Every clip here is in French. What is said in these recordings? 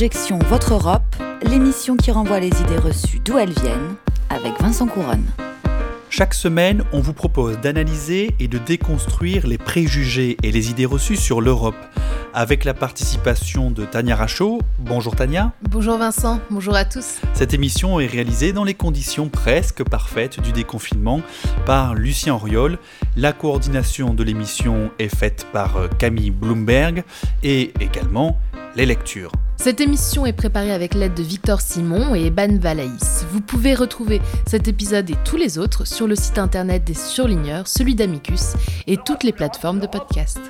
Objection Votre Europe, l'émission qui renvoie les idées reçues d'où elles viennent, avec Vincent Couronne. Chaque semaine, on vous propose d'analyser et de déconstruire les préjugés et les idées reçues sur l'Europe, avec la participation de Tania Rachaud. Bonjour Tania. Bonjour Vincent, bonjour à tous. Cette émission est réalisée dans les conditions presque parfaites du déconfinement par Lucien Auriol. La coordination de l'émission est faite par Camille Bloomberg et également les lectures. Cette émission est préparée avec l'aide de Victor Simon et Eban Valaïs. Vous pouvez retrouver cet épisode et tous les autres sur le site internet des surligneurs, celui d'Amicus et toutes les plateformes de podcast.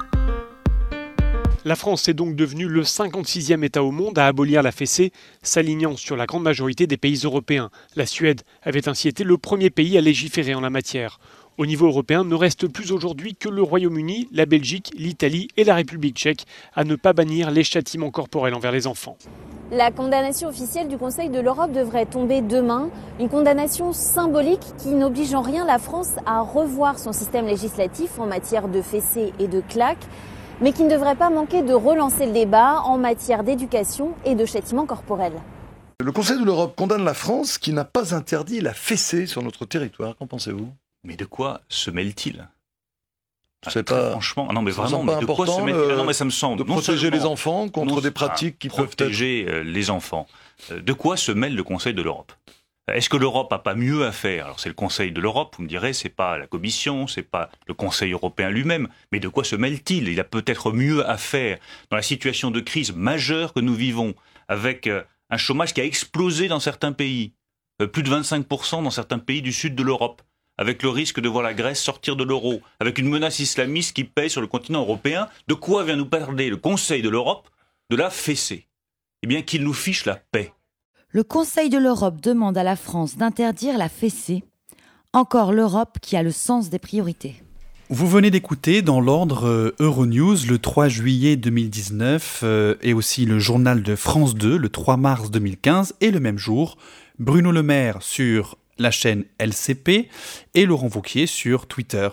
La France est donc devenue le 56e État au monde à abolir la fessée, s'alignant sur la grande majorité des pays européens. La Suède avait ainsi été le premier pays à légiférer en la matière. Au niveau européen, ne reste plus aujourd'hui que le Royaume-Uni, la Belgique, l'Italie et la République tchèque à ne pas bannir les châtiments corporels envers les enfants. La condamnation officielle du Conseil de l'Europe devrait tomber demain, une condamnation symbolique qui n'oblige en rien la France à revoir son système législatif en matière de fessées et de claques, mais qui ne devrait pas manquer de relancer le débat en matière d'éducation et de châtiments corporels. Le Conseil de l'Europe condamne la France qui n'a pas interdit la fessée sur notre territoire. Qu'en pensez-vous? Mais de quoi se mêle-t-il? C'est pas. franchement non mais vraiment mais de quoi se Non mais ça me semble de protéger les enfants contre des pratiques qui peuvent protéger euh, les enfants. Euh, de quoi se mêle le Conseil de l'Europe? Est-ce que l'Europe a pas mieux à faire? Alors c'est le Conseil de l'Europe, vous me direz, c'est pas la Commission, c'est pas le Conseil européen lui-même, mais de quoi se mêle-t-il? Il a peut-être mieux à faire dans la situation de crise majeure que nous vivons avec euh, un chômage qui a explosé dans certains pays, plus de 25% dans certains pays du sud de l'Europe avec le risque de voir la Grèce sortir de l'euro, avec une menace islamiste qui pèse sur le continent européen, de quoi vient nous parler le Conseil de l'Europe De la fessée? Eh bien, qu'il nous fiche la paix. Le Conseil de l'Europe demande à la France d'interdire la fessée. Encore l'Europe qui a le sens des priorités. Vous venez d'écouter dans l'ordre euh, Euronews le 3 juillet 2019 euh, et aussi le journal de France 2 le 3 mars 2015 et le même jour Bruno Le Maire sur la chaîne LCP et Laurent Vauquier sur Twitter.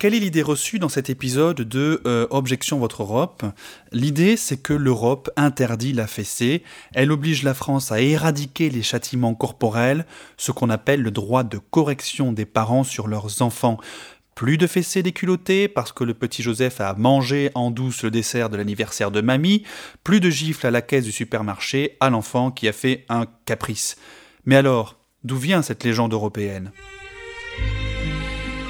Quelle est l'idée reçue dans cet épisode de euh, Objection Votre Europe? L'idée, c'est que l'Europe interdit la fessée, elle oblige la France à éradiquer les châtiments corporels, ce qu'on appelle le droit de correction des parents sur leurs enfants. Plus de fessées déculottées parce que le petit Joseph a mangé en douce le dessert de l'anniversaire de mamie, plus de gifles à la caisse du supermarché à l'enfant qui a fait un caprice. Mais alors, D'où vient cette légende européenne?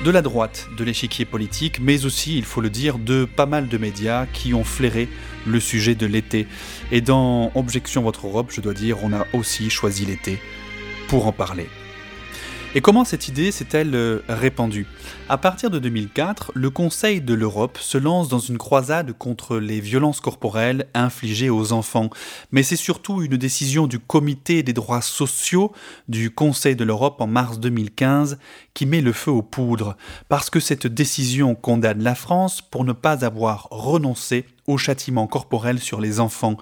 De la droite de l'échiquier politique, mais aussi, il faut le dire, de pas mal de médias qui ont flairé le sujet de l'été. Et dans Objection Votre Europe, je dois dire, on a aussi choisi l'été pour en parler. Et comment cette idée s'est-elle euh, répandue? À partir de 2004, le Conseil de l'Europe se lance dans une croisade contre les violences corporelles infligées aux enfants. Mais c'est surtout une décision du Comité des droits sociaux du Conseil de l'Europe en mars 2015 qui met le feu aux poudres, parce que cette décision condamne la France pour ne pas avoir renoncé au châtiment corporel sur les enfants.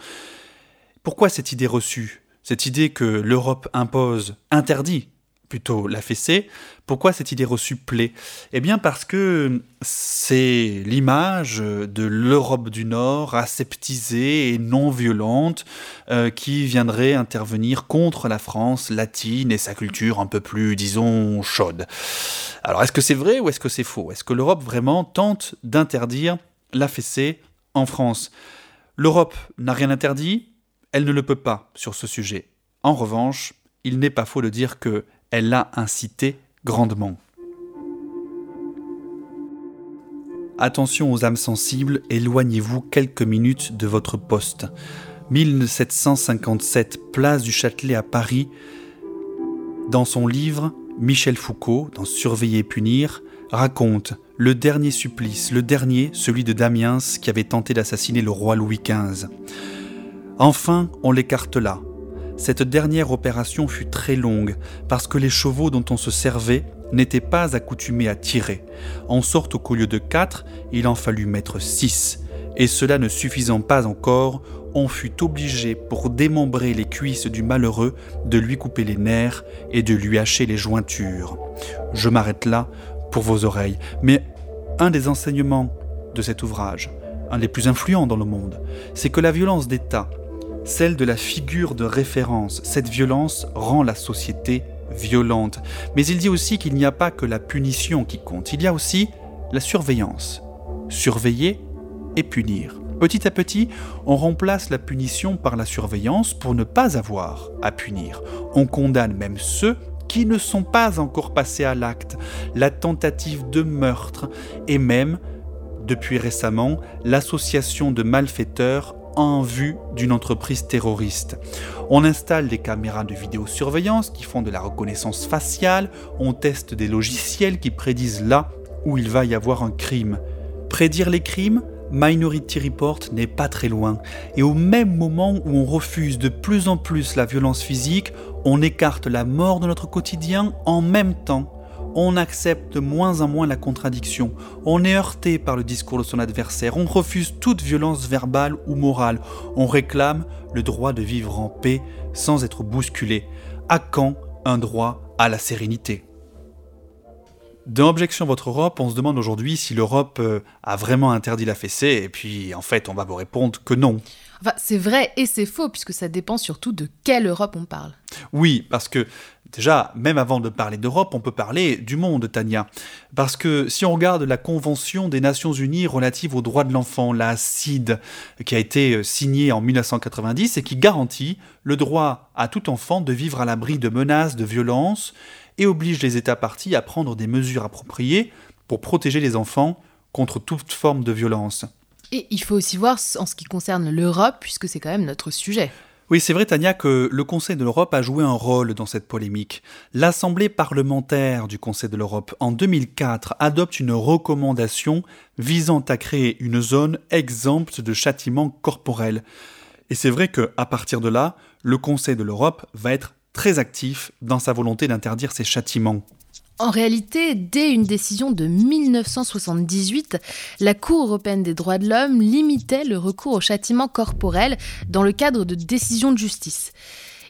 Pourquoi cette idée reçue? Cette idée que l'Europe impose, interdit plutôt la fessée. Pourquoi cette idée reçue plaît? Eh bien parce que c'est l'image de l'Europe du Nord aseptisée et non violente euh, qui viendrait intervenir contre la France latine et sa culture un peu plus, disons, chaude. Alors est-ce que c'est vrai ou est-ce que c'est faux? Est-ce que l'Europe vraiment tente d'interdire la fessée en France? L'Europe n'a rien interdit, elle ne le peut pas sur ce sujet. En revanche, il n'est pas faux de dire que elle l'a incité grandement. Attention aux âmes sensibles, éloignez-vous quelques minutes de votre poste. 1757, place du Châtelet à Paris. Dans son livre, Michel Foucault, dans Surveiller et punir, raconte le dernier supplice, le dernier, celui de Damiens qui avait tenté d'assassiner le roi Louis XV. Enfin, on l'écarte là, cette dernière opération fut très longue parce que les chevaux dont on se servait n'étaient pas accoutumés à tirer, en sorte qu'au lieu de quatre, il en fallut mettre six, et cela ne suffisant pas encore, on fut obligé, pour démembrer les cuisses du malheureux, de lui couper les nerfs et de lui hacher les jointures. Je m'arrête là pour vos oreilles, mais un des enseignements de cet ouvrage un des plus influents dans le monde, c'est que la violence d'État, celle de la figure de référence, cette violence rend la société violente. Mais il dit aussi qu'il n'y a pas que la punition qui compte, il y a aussi la surveillance. Surveiller et punir. Petit à petit, on remplace la punition par la surveillance pour ne pas avoir à punir. On condamne même ceux qui ne sont pas encore passés à l'acte, la tentative de meurtre et même, depuis récemment, l'association de malfaiteurs en vue d'une entreprise terroriste. On installe des caméras de vidéosurveillance qui font de la reconnaissance faciale, on teste des logiciels qui prédisent là où il va y avoir un crime. Prédire les crimes Minority Report n'est pas très loin. Et au même moment où on refuse de plus en plus la violence physique, on écarte la mort de notre quotidien en même temps. On accepte de moins en moins la contradiction. On est heurté par le discours de son adversaire. On refuse toute violence verbale ou morale. On réclame le droit de vivre en paix sans être bousculé. À quand un droit à la sérénité? Dans Objection Votre Europe, on se demande aujourd'hui si l'Europe euh, a vraiment interdit la fessée, et puis en fait, on va vous répondre que non. Enfin, c'est vrai et c'est faux, puisque ça dépend surtout de quelle Europe on parle. Oui, parce que déjà, même avant de parler d'Europe, on peut parler du monde, Tania. Parce que si on regarde la Convention des Nations Unies relative aux droits de l'enfant, la CID, qui a été euh, signée en 1990 et qui garantit le droit à tout enfant de vivre à l'abri de menaces, de violences, et oblige les États partis à prendre des mesures appropriées pour protéger les enfants contre toute forme de violence. Et il faut aussi voir en ce qui concerne l'Europe, puisque c'est quand même notre sujet. Oui, c'est vrai, Tania, que le Conseil de l'Europe a joué un rôle dans cette polémique. L'Assemblée parlementaire du Conseil de l'Europe, en 2004, adopte une recommandation visant à créer une zone exempte de châtiments corporels. Et c'est vrai qu'à partir de là, le Conseil de l'Europe va être très actif dans sa volonté d'interdire ces châtiments. En réalité, dès une décision de 1978, la Cour européenne des droits de l'homme limitait le recours au châtiment corporel dans le cadre de décisions de justice.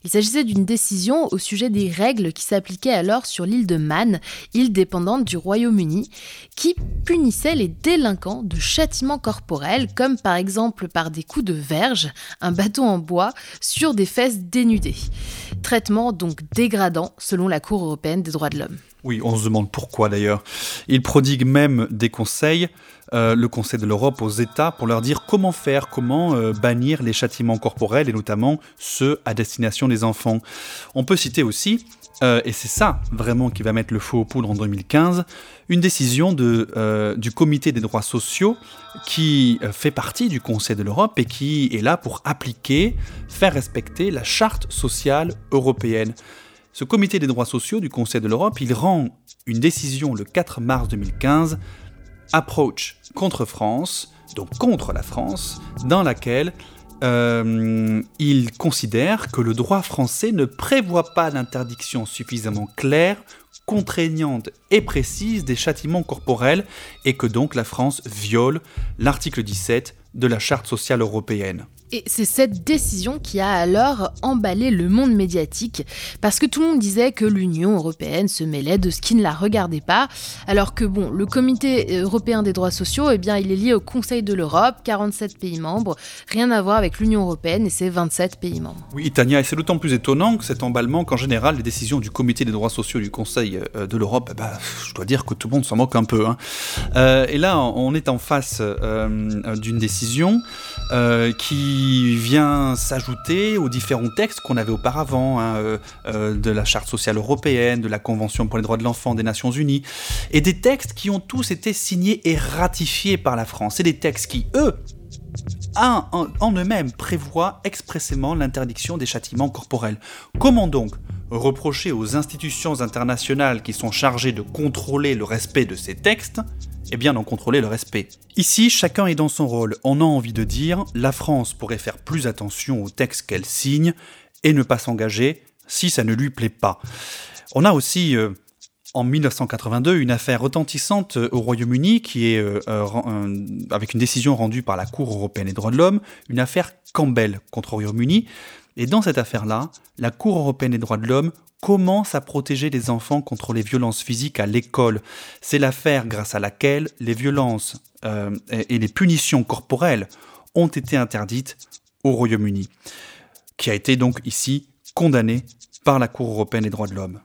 Il s'agissait d'une décision au sujet des règles qui s'appliquaient alors sur l'île de Man, île dépendante du Royaume-Uni, qui punissait les délinquants de châtiments corporels, comme par exemple par des coups de verge, un bâton en bois, sur des fesses dénudées. Traitement donc dégradant selon la Cour européenne des droits de l'homme. Oui, on se demande pourquoi d'ailleurs. Il prodigue même des conseils, euh, le Conseil de l'Europe aux États, pour leur dire comment faire, comment euh, bannir les châtiments corporels et notamment ceux à destination des enfants. On peut citer aussi, euh, et c'est ça vraiment qui va mettre le feu aux poudres en 2015, une décision du Comité des droits sociaux qui fait partie du Conseil de l'Europe et qui est là pour appliquer, faire respecter la charte sociale européenne. Ce comité des droits sociaux du Conseil de l'Europe, il rend une décision le 4 mars 2015, approach contre France, donc contre la France, dans laquelle euh, il considère que le droit français ne prévoit pas d'interdiction suffisamment claire, contraignante et précise des châtiments corporels et que donc la France viole l'article 17 de la Charte sociale européenne. Et c'est cette décision qui a alors emballé le monde médiatique, parce que tout le monde disait que l'Union européenne se mêlait de ce qui ne la regardait pas, alors que bon, le Comité européen des droits sociaux, eh bien, il est lié au Conseil de l'Europe, 47 pays membres, rien à voir avec l'Union européenne et ses 27 pays membres. Oui, Tania, et c'est d'autant plus étonnant que cet emballement qu'en général, les décisions du Comité des droits sociaux du Conseil euh, de l'Europe, bah, je dois dire que tout le monde s'en moque un peu. Hein. Euh, et là, on est en face euh, d'une décision qui vient s'ajouter aux différents textes qu'on avait auparavant, hein, euh, euh, de la Charte sociale européenne, de la Convention pour les droits de l'enfant des Nations Unies, et des textes qui ont tous été signés et ratifiés par la France, et des textes qui, eux, en, en eux-mêmes prévoient expressément l'interdiction des châtiments corporels. Comment donc reprocher aux institutions internationales qui sont chargées de contrôler le respect de ces textes et bien d'en contrôler le respect. Ici, chacun est dans son rôle. On a envie de dire, la France pourrait faire plus attention aux textes qu'elle signe et ne pas s'engager si ça ne lui plaît pas. On a aussi euh, en 1982 une affaire retentissante au Royaume-Uni qui est euh, euh, avec une décision rendue par la Cour européenne des droits de l'homme, une affaire Campbell contre Royaume-Uni. Et dans cette affaire-là, la Cour européenne des droits de l'homme commence à protéger les enfants contre les violences physiques à l'école. C'est l'affaire grâce à laquelle les violences euh, et les punitions corporelles ont été interdites au Royaume-Uni, qui a été donc ici condamné par la Cour européenne des droits de l'homme.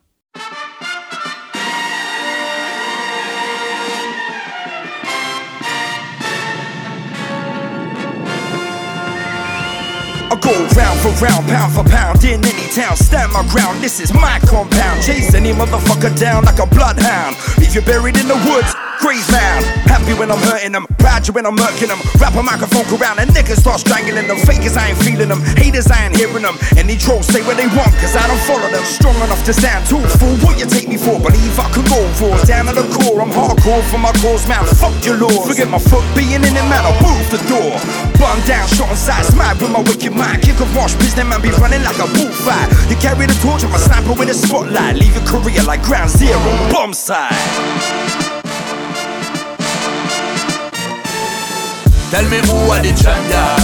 Go round for round, pound for pound, in any town. Stand my ground, this is my compound. Chase any motherfucker down like a bloodhound. Leave you buried in the woods. Graze mound. Happy when I'm hurting them, proud you when I'm murking them. Wrap a microphone around and niggas start strangling them. Fakers, I ain't feeling them. Haters, I ain't hearing them. Any trolls say what they want, cause I don't follow them. Strong enough to stand tall for what you take me for. Believe I could go for. Down to the core, I'm hardcore for my cause, man. Fuck your laws. Forget my foot being in the man, I'll move the door. Bun down, shot side, smile with my wicked mind. Kick a wash, business man be running like a bullfight. You carry the torch, I'm a sniper with a spotlight. Leave your career like ground zero, bomb side. Tell me who are the champion.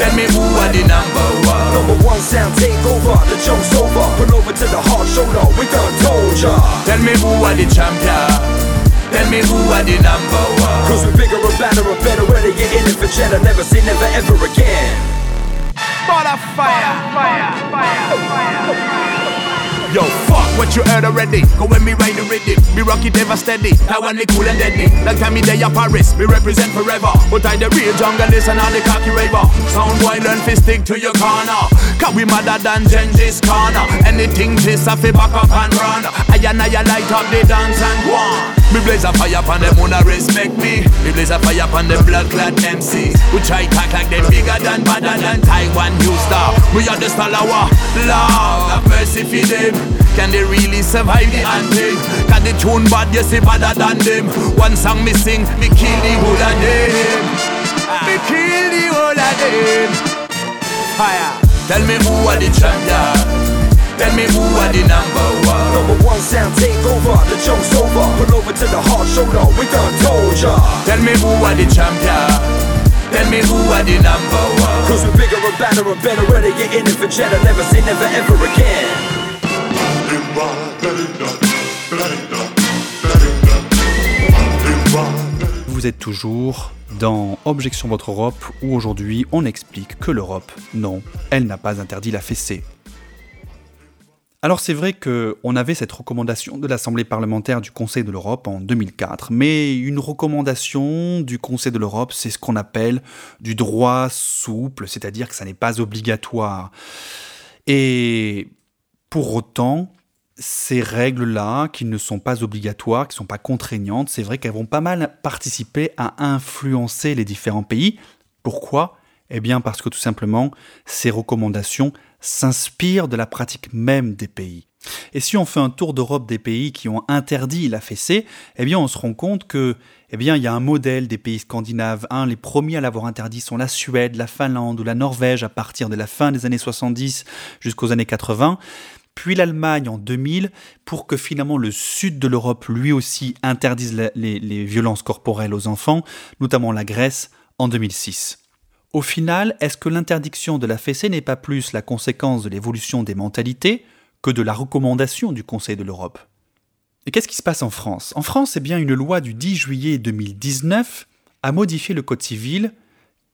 Tell me who are the number one. Number one sound take over, the joke's over. Pull over to the hard shoulder, we done told ya. Tell me who are the champion. Tell me who are the number one. Cause we're bigger and better and better, ready get in it for cheddar. Never say never ever again. Fire, fire, fire, fire, fire. Yo, fuck what you heard already. Go when me ride the rhythm, me rock it ever steady. Now me cool and deadly, like time me day Paris, me represent forever. But I the real junglist and all the cocky raver. Sound violent, fi stick to your corner. Cause we madder than Genghis corner. Anything this I fi back up and run. I and I light up the dance and go on. Me blaze a fire upon them, wanna respect me. Me blaze a fire upon them blood clad MCs. We try talk like them bigger than, badder than Taiwan New Star. We are the our Lord, have mercy for them. Can they really survive the hunting? Can the tune bad, you see better than them. One song missing, me kill the whole of them. Me kill the whole of them. Fire. Tell me who are the champion. Tell me who are the number one. Number one sound take over, the joke's over. Pull over to the hard shoulder, we done told ya. Tell me who are the champion. Tell me who are the number one. Cause we're bigger and better and better, ready get in it for cheddar. Never say never ever again. Vous êtes toujours dans Objection Votre Europe où aujourd'hui on explique que l'Europe, non, elle n'a pas interdit la fessée. Alors c'est vrai qu'on avait cette recommandation de l'Assemblée parlementaire du Conseil de l'Europe en 2004, mais une recommandation du Conseil de l'Europe, c'est ce qu'on appelle du droit souple, c'est-à-dire que ça n'est pas obligatoire. Et pour autant, ces règles-là, qui ne sont pas obligatoires, qui ne sont pas contraignantes, c'est vrai qu'elles vont pas mal participer à influencer les différents pays. Pourquoi? Eh bien parce que tout simplement, ces recommandations s'inspirent de la pratique même des pays. Et si on fait un tour d'Europe des pays qui ont interdit la fessée, eh bien on se rend compte que eh bien il y a un modèle des pays scandinaves. Les premiers à l'avoir interdit sont la Suède, la Finlande ou la Norvège à partir de la fin des années 70 jusqu'aux années 80 puis l'Allemagne en 2000, pour que finalement le sud de l'Europe lui aussi interdise les, violences corporelles aux enfants, notamment la Grèce en 2006. Au final, est-ce que l'interdiction de la fessée n'est pas plus la conséquence de l'évolution des mentalités que de la recommandation du Conseil de l'Europe? Et qu'est-ce qui se passe en France? En France, eh bien, une loi du 10 juillet 2019 a modifié le Code civil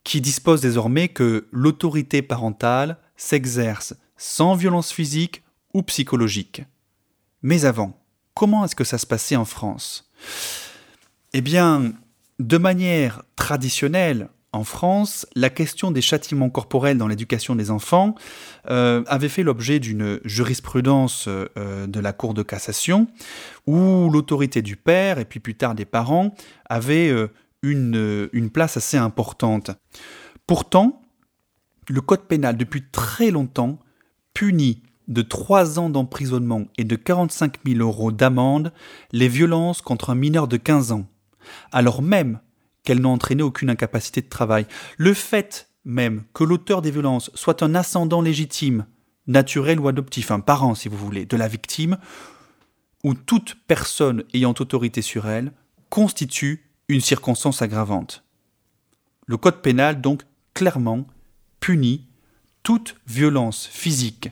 qui dispose désormais que l'autorité parentale s'exerce sans violence physique ou psychologique. Mais avant, comment est-ce que ça se passait en France? Eh bien, de manière traditionnelle, en France, la question des châtiments corporels dans l'éducation des enfants euh, avait fait l'objet d'une jurisprudence euh, de la Cour de cassation, où l'autorité du père et puis plus tard des parents avait euh, une, place assez importante. Pourtant, le Code pénal, depuis très longtemps, punit de 3 ans d'emprisonnement et de 45 000 euros d'amende les violences contre un mineur de 15 ans, alors même qu'elles n'ont entraîné aucune incapacité de travail. Le fait même que l'auteur des violences soit un ascendant légitime, naturel ou adoptif, un parent si vous voulez, de la victime, où toute personne ayant autorité sur elle constitue une circonstance aggravante. Le Code pénal, donc, clairement punit toute violence physique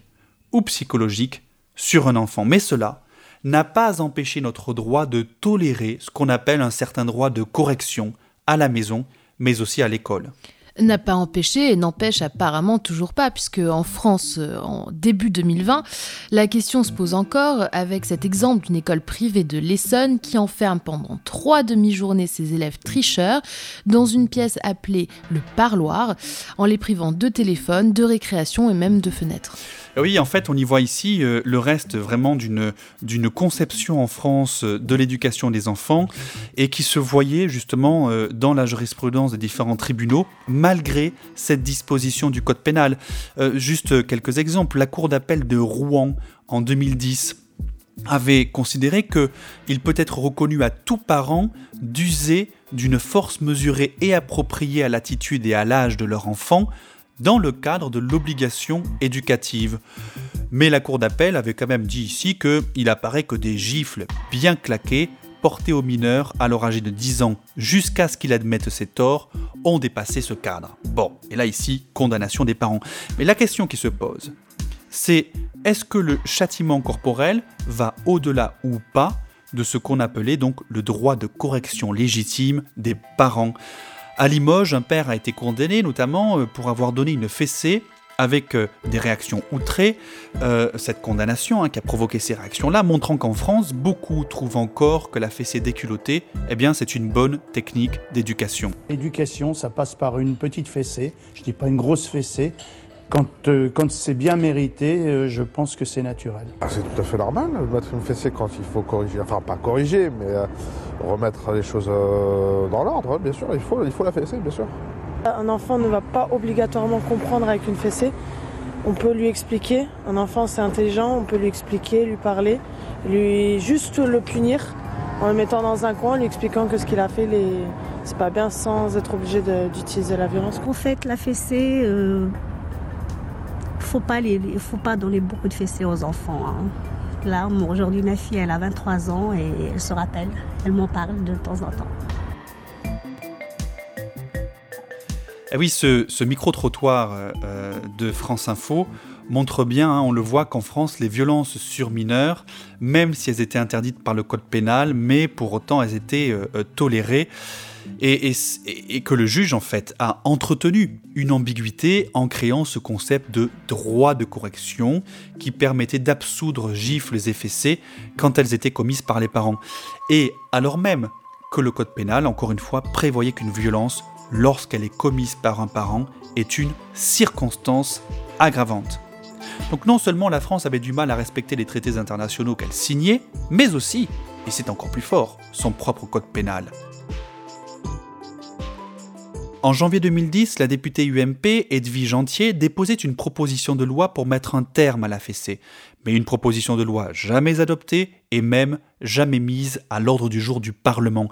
ou psychologique sur un enfant. Mais cela n'a pas empêché notre droit de tolérer ce qu'on appelle un certain droit de correction à la maison, mais aussi à l'école n'a pas empêché et n'empêche apparemment toujours pas, puisque en France, euh, en début 2020, la question se pose encore avec cet exemple d'une école privée de l'Essonne qui enferme pendant trois demi-journées ses élèves tricheurs dans une pièce appelée le parloir, en les privant de téléphone, de récréation et même de fenêtres. Oui, en fait, on y voit ici euh, le reste vraiment d'une d'une conception en France euh, de l'éducation des enfants et qui se voyait justement euh, dans la jurisprudence des différents tribunaux malgré cette disposition du code pénal. juste quelques exemples. La cour d'appel de Rouen en 2010 avait considéré que il peut être reconnu à tout parent d'user d'une force mesurée et appropriée à l'attitude et à l'âge de leur enfant dans le cadre de l'obligation éducative. Mais la Cour d'appel avait quand même dit ici qu'il apparaît que des gifles bien claquées portées aux mineurs à leur âgé de 10 ans jusqu'à ce qu'il admette ses torts ont dépassé ce cadre. Bon, et là ici, condamnation des parents. Mais la question qui se pose, c'est est-ce que le châtiment corporel va au-delà ou pas de ce qu'on appelait donc le droit de correction légitime des parents? À Limoges, un père a été condamné notamment euh, pour avoir donné une fessée avec euh, des réactions outrées, euh, cette condamnation hein, qui a provoqué ces réactions-là, montrant qu'en France, beaucoup trouvent encore que la fessée déculottée, eh bien, c'est une bonne technique d'éducation. L'éducation, ça passe par une petite fessée, je dis pas une grosse fessée, quand, euh, quand c'est bien mérité, euh, je pense que c'est naturel. Ah, c'est tout à fait normal de mettre une fessée quand il faut corriger, enfin pas corriger, mais euh, remettre les choses dans l'ordre, bien sûr, il faut, il faut la fessée, bien sûr. Un enfant ne va pas obligatoirement comprendre avec une fessée. On peut lui expliquer. Un enfant, c'est intelligent, on peut lui expliquer, lui parler, lui juste le punir en le mettant dans un coin, lui expliquant que ce qu'il a fait, les... c'est pas bien sans être obligé d'utiliser la violence. En fait, la fessée, faut pas faut pas donner beaucoup de fessées aux enfants. Hein. Là, aujourd'hui, ma fille, elle a 23 ans et elle se rappelle. Elle m'en parle de temps en temps. Eh oui, ce, micro-trottoir euh, euh, de France Info montre bien, hein, on le voit qu'en France, les violences sur mineurs, même si elles étaient interdites par le code pénal, mais pour autant elles étaient euh, tolérées et, que le juge en fait a entretenu une ambiguïté en créant ce concept de droit de correction qui permettait d'absoudre gifles et quand elles étaient commises par les parents. Et alors même que le code pénal, encore une fois, prévoyait qu'une violence, lorsqu'elle est commise par un parent, est une circonstance aggravante. Donc non seulement la France avait du mal à respecter les traités internationaux qu'elle signait, mais aussi, et c'est encore plus fort, son propre code pénal. En janvier 2010, la députée UMP, Edwige Entier, déposait une proposition de loi pour mettre un terme à la fessée, mais une proposition de loi jamais adoptée et même jamais mise à l'ordre du jour du Parlement.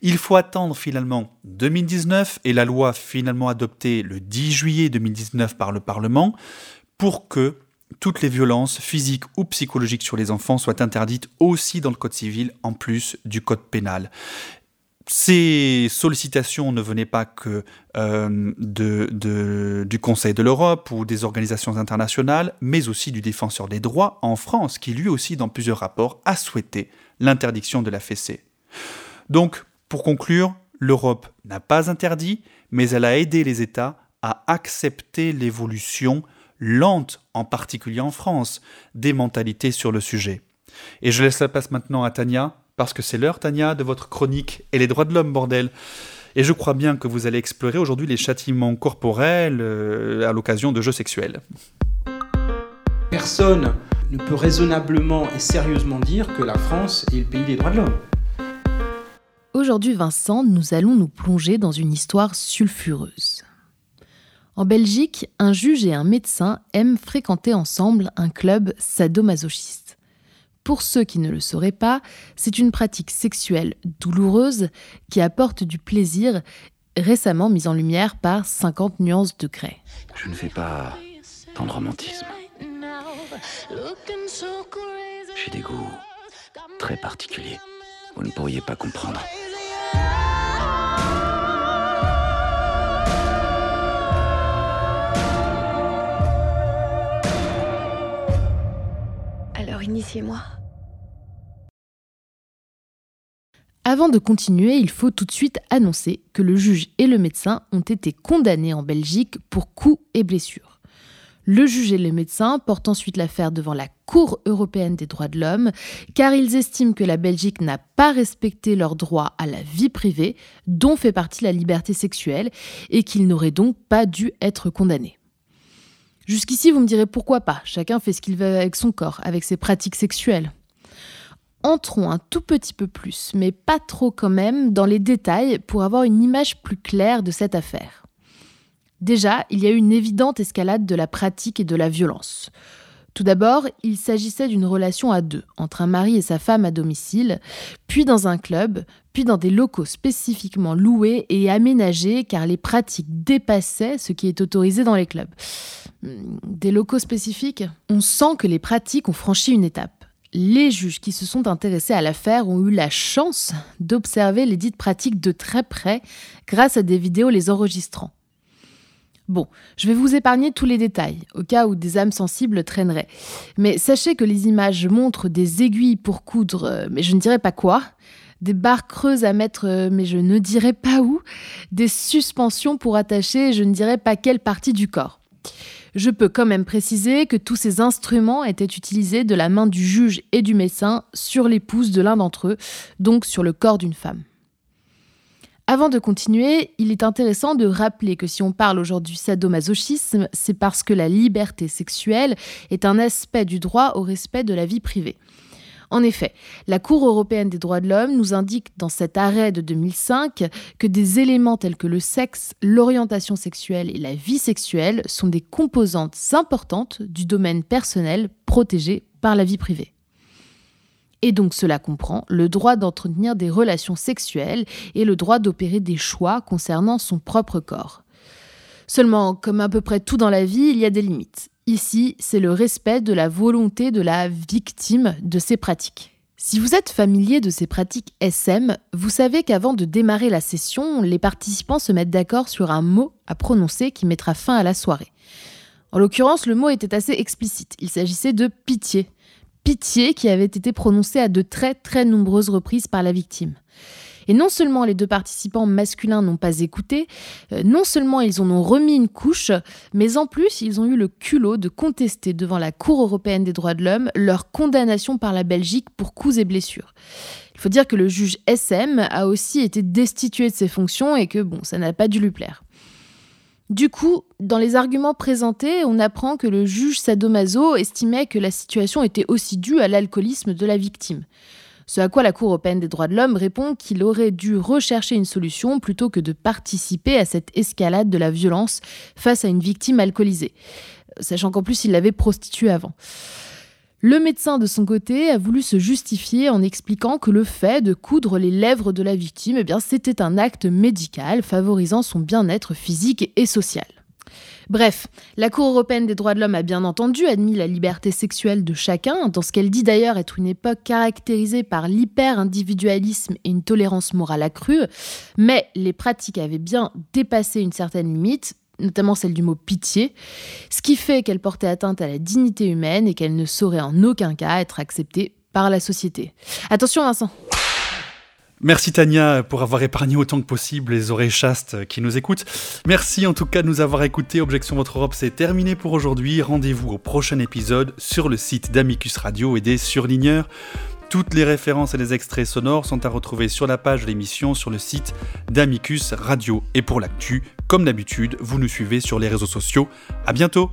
Il faut attendre finalement 2019 et la loi finalement adoptée le 10 juillet 2019 par le Parlement pour que toutes les violences physiques ou psychologiques sur les enfants soient interdites aussi dans le Code civil en plus du Code pénal. Ces sollicitations ne venaient pas que euh, du Conseil de l'Europe ou des organisations internationales, mais aussi du défenseur des droits en France, qui lui aussi, dans plusieurs rapports, a souhaité l'interdiction de la fessée. Donc, pour conclure, l'Europe n'a pas interdit, mais elle a aidé les États à accepter l'évolution lente, en particulier en France, des mentalités sur le sujet. Et je laisse la place maintenant à Tania parce que c'est l'heure, Tania, de votre chronique et les droits de l'homme, bordel. Et je crois bien que vous allez explorer aujourd'hui les châtiments corporels euh, à l'occasion de jeux sexuels. Personne ne peut raisonnablement et sérieusement dire que la France est le pays des droits de l'homme. Aujourd'hui, Vincent, nous allons nous plonger dans une histoire sulfureuse. En Belgique, un juge et un médecin aiment fréquenter ensemble un club sadomasochiste. Pour ceux qui ne le sauraient pas, c'est une pratique sexuelle douloureuse qui apporte du plaisir, récemment mise en lumière par 50 nuances de grès. Je ne fais pas tant de romantisme. J'ai des goûts très particulier. Vous ne pourriez pas comprendre. Initiez-moi. Avant de continuer, il faut tout de suite annoncer que le juge et le médecin ont été condamnés en Belgique pour coups et blessures. Le juge et le médecin portent ensuite l'affaire devant la Cour européenne des droits de l'homme, car ils estiment que la Belgique n'a pas respecté leur droit à la vie privée, dont fait partie la liberté sexuelle, et qu'ils n'auraient donc pas dû être condamnés. Jusqu'ici, vous me direz pourquoi pas, chacun fait ce qu'il veut avec son corps, avec ses pratiques sexuelles entrons un tout petit peu plus, mais pas trop quand même, dans les détails pour avoir une image plus claire de cette affaire. Déjà, il y a eu une évidente escalade de la pratique et de la violence. Tout d'abord, il s'agissait d'une relation à deux, entre un mari et sa femme à domicile, puis dans un club, puis dans des locaux spécifiquement loués et aménagés car les pratiques dépassaient ce qui est autorisé dans les clubs. Hmm, des locaux spécifiques On sent que les pratiques ont franchi une étape les juges qui se sont intéressés à l'affaire ont eu la chance d'observer les dites pratiques de très près grâce à des vidéos les enregistrant. Bon, je vais vous épargner tous les détails, au cas où des âmes sensibles traîneraient. Mais sachez que les images montrent des aiguilles pour coudre, euh, mais je ne dirais pas quoi, des barres creuses à mettre, euh, mais je ne dirais pas où, des suspensions pour attacher, je ne dirais pas quelle partie du corps. Je peux quand même préciser que tous ces instruments étaient utilisés de la main du juge et du médecin sur l'épouse de l'un d'entre eux, donc sur le corps d'une femme. Avant de continuer, il est intéressant de rappeler que si on parle aujourd'hui sadomasochisme, c'est parce que la liberté sexuelle est un aspect du droit au respect de la vie privée. En effet, la Cour européenne des droits de l'homme nous indique dans cet arrêt de 2005 que des éléments tels que le sexe, l'orientation sexuelle et la vie sexuelle sont des composantes importantes du domaine personnel protégé par la vie privée. Et donc cela comprend le droit d'entretenir des relations sexuelles et le droit d'opérer des choix concernant son propre corps. Seulement, comme à peu près tout dans la vie, il y a des limites. Ici, c'est le respect de la volonté de la victime de ces pratiques. Si vous êtes familier de ces pratiques SM, vous savez qu'avant de démarrer la session, les participants se mettent d'accord sur un mot à prononcer qui mettra fin à la soirée. En l'occurrence, le mot était assez explicite. Il s'agissait de pitié. Pitié qui avait été prononcé à de très très nombreuses reprises par la victime. Et non seulement les deux participants masculins n'ont pas écouté, euh, non seulement ils en ont remis une couche, mais en plus ils ont eu le culot de contester devant la Cour européenne des droits de l'homme leur condamnation par la Belgique pour coups et blessures. Il faut dire que le juge SM a aussi été destitué de ses fonctions et que bon, ça n'a pas dû lui plaire. Du coup, dans les arguments présentés, on apprend que le juge Sadomaso estimait que la situation était aussi due à l'alcoolisme de la victime. Ce à quoi la Cour européenne des droits de l'homme répond qu'il aurait dû rechercher une solution plutôt que de participer à cette escalade de la violence face à une victime alcoolisée, sachant qu'en plus il l'avait prostituée avant. Le médecin, de son côté, a voulu se justifier en expliquant que le fait de coudre les lèvres de la victime, eh c'était un acte médical favorisant son bien-être physique et social. Bref, la Cour européenne des droits de l'homme a bien entendu admis la liberté sexuelle de chacun, dans ce qu'elle dit d'ailleurs être une époque caractérisée par l'hyper-individualisme et une tolérance morale accrue, mais les pratiques avaient bien dépassé une certaine limite, notamment celle du mot pitié, ce qui fait qu'elle portait atteinte à la dignité humaine et qu'elle ne saurait en aucun cas être acceptée par la société. Attention Vincent Merci Tania pour avoir épargné autant que possible les oreilles chastes qui nous écoutent. Merci en tout cas de nous avoir écoutés. Objection Votre Europe, c'est terminé pour aujourd'hui. Rendez-vous au prochain épisode sur le site d'Amicus Radio et des surligneurs. Toutes les références et les extraits sonores sont à retrouver sur la page de l'émission sur le site d'Amicus Radio. Et pour l'actu, comme d'habitude, vous nous suivez sur les réseaux sociaux. À bientôt!